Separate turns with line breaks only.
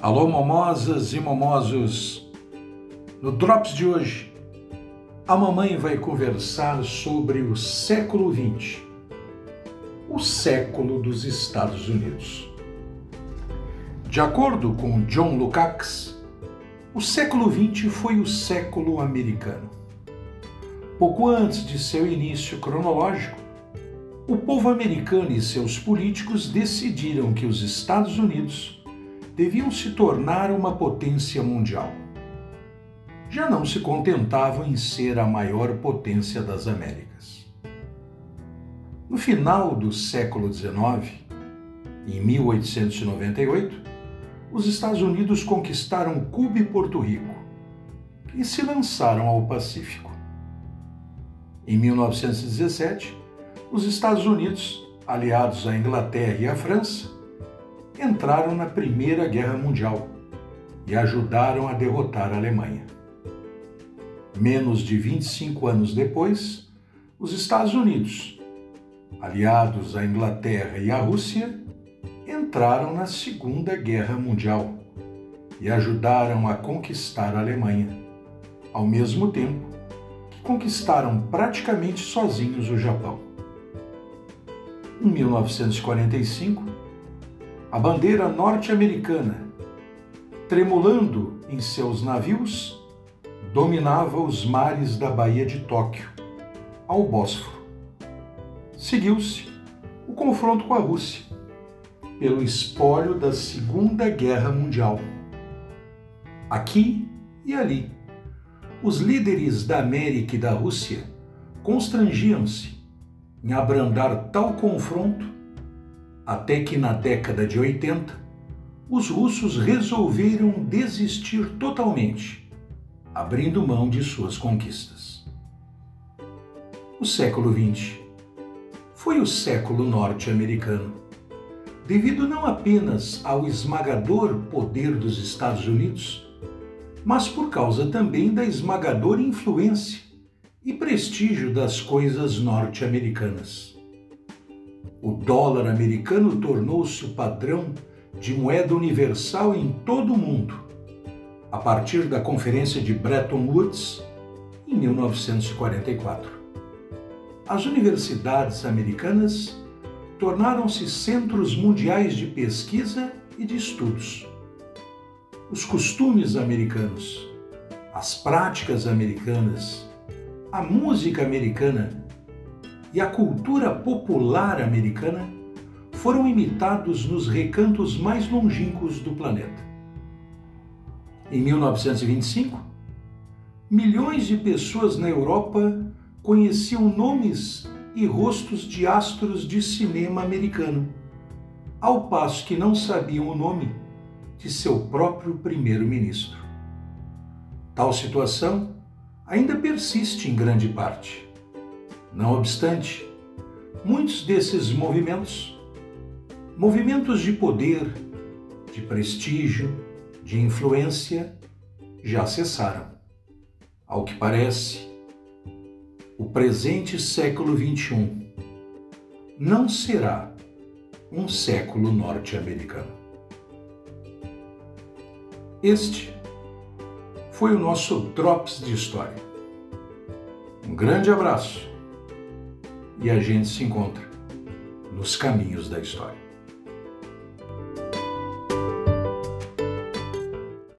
Alô, momosas e momosos! No Drops de hoje, a mamãe vai conversar sobre o século XX, o século dos Estados Unidos. De acordo com John Lukács, o século XX foi o século americano. Pouco antes de seu início cronológico, o povo americano e seus políticos decidiram que os Estados Unidos deviam se tornar uma potência mundial. Já não se contentavam em ser a maior potência das Américas. No final do século XIX, em 1898, os Estados Unidos conquistaram Cuba e Porto Rico e se lançaram ao Pacífico. Em 1917, os Estados Unidos, aliados à Inglaterra e à França, entraram na Primeira Guerra Mundial e ajudaram a derrotar a Alemanha. Menos de 25 anos depois, os Estados Unidos, aliados à Inglaterra e à Rússia, entraram na Segunda Guerra Mundial e ajudaram a conquistar a Alemanha, ao mesmo tempo que conquistaram praticamente sozinhos o Japão. Em 1945, a bandeira norte-americana, tremulando em seus navios, dominava os mares da Baía de Tóquio, ao Bósforo. Seguiu-se o confronto com a Rússia, pelo espólio da Segunda Guerra Mundial. Aqui e ali, os líderes da América e da Rússia constrangiam-se em abrandar tal confronto até que na década de 80, os russos resolveram desistir totalmente, abrindo mão de suas conquistas. O século XX foi o século norte-americano, devido não apenas ao esmagador poder dos Estados Unidos, mas por causa também da esmagadora influência e prestígio das coisas norte-americanas o dólar americano tornou-se o padrão de moeda universal em todo o mundo, a partir da Conferência de Bretton Woods em 1944. As universidades americanas tornaram-se centros mundiais de pesquisa e de estudos. Os costumes americanos, as práticas americanas, a música americana e a cultura popular americana foram imitados nos recantos mais longínquos do planeta. Em 1925, milhões de pessoas na Europa conheciam nomes e rostos de astros de cinema americano, ao passo que não sabiam o nome de seu próprio primeiro-ministro. Tal situação ainda persiste em grande parte. Não obstante, muitos desses movimentos, movimentos de poder, de prestígio, de influência, já cessaram. Ao que parece, o presente século XXI não será um século norte-americano. Este foi o nosso Drops de História. Um grande abraço e a gente se encontra nos caminhos da história.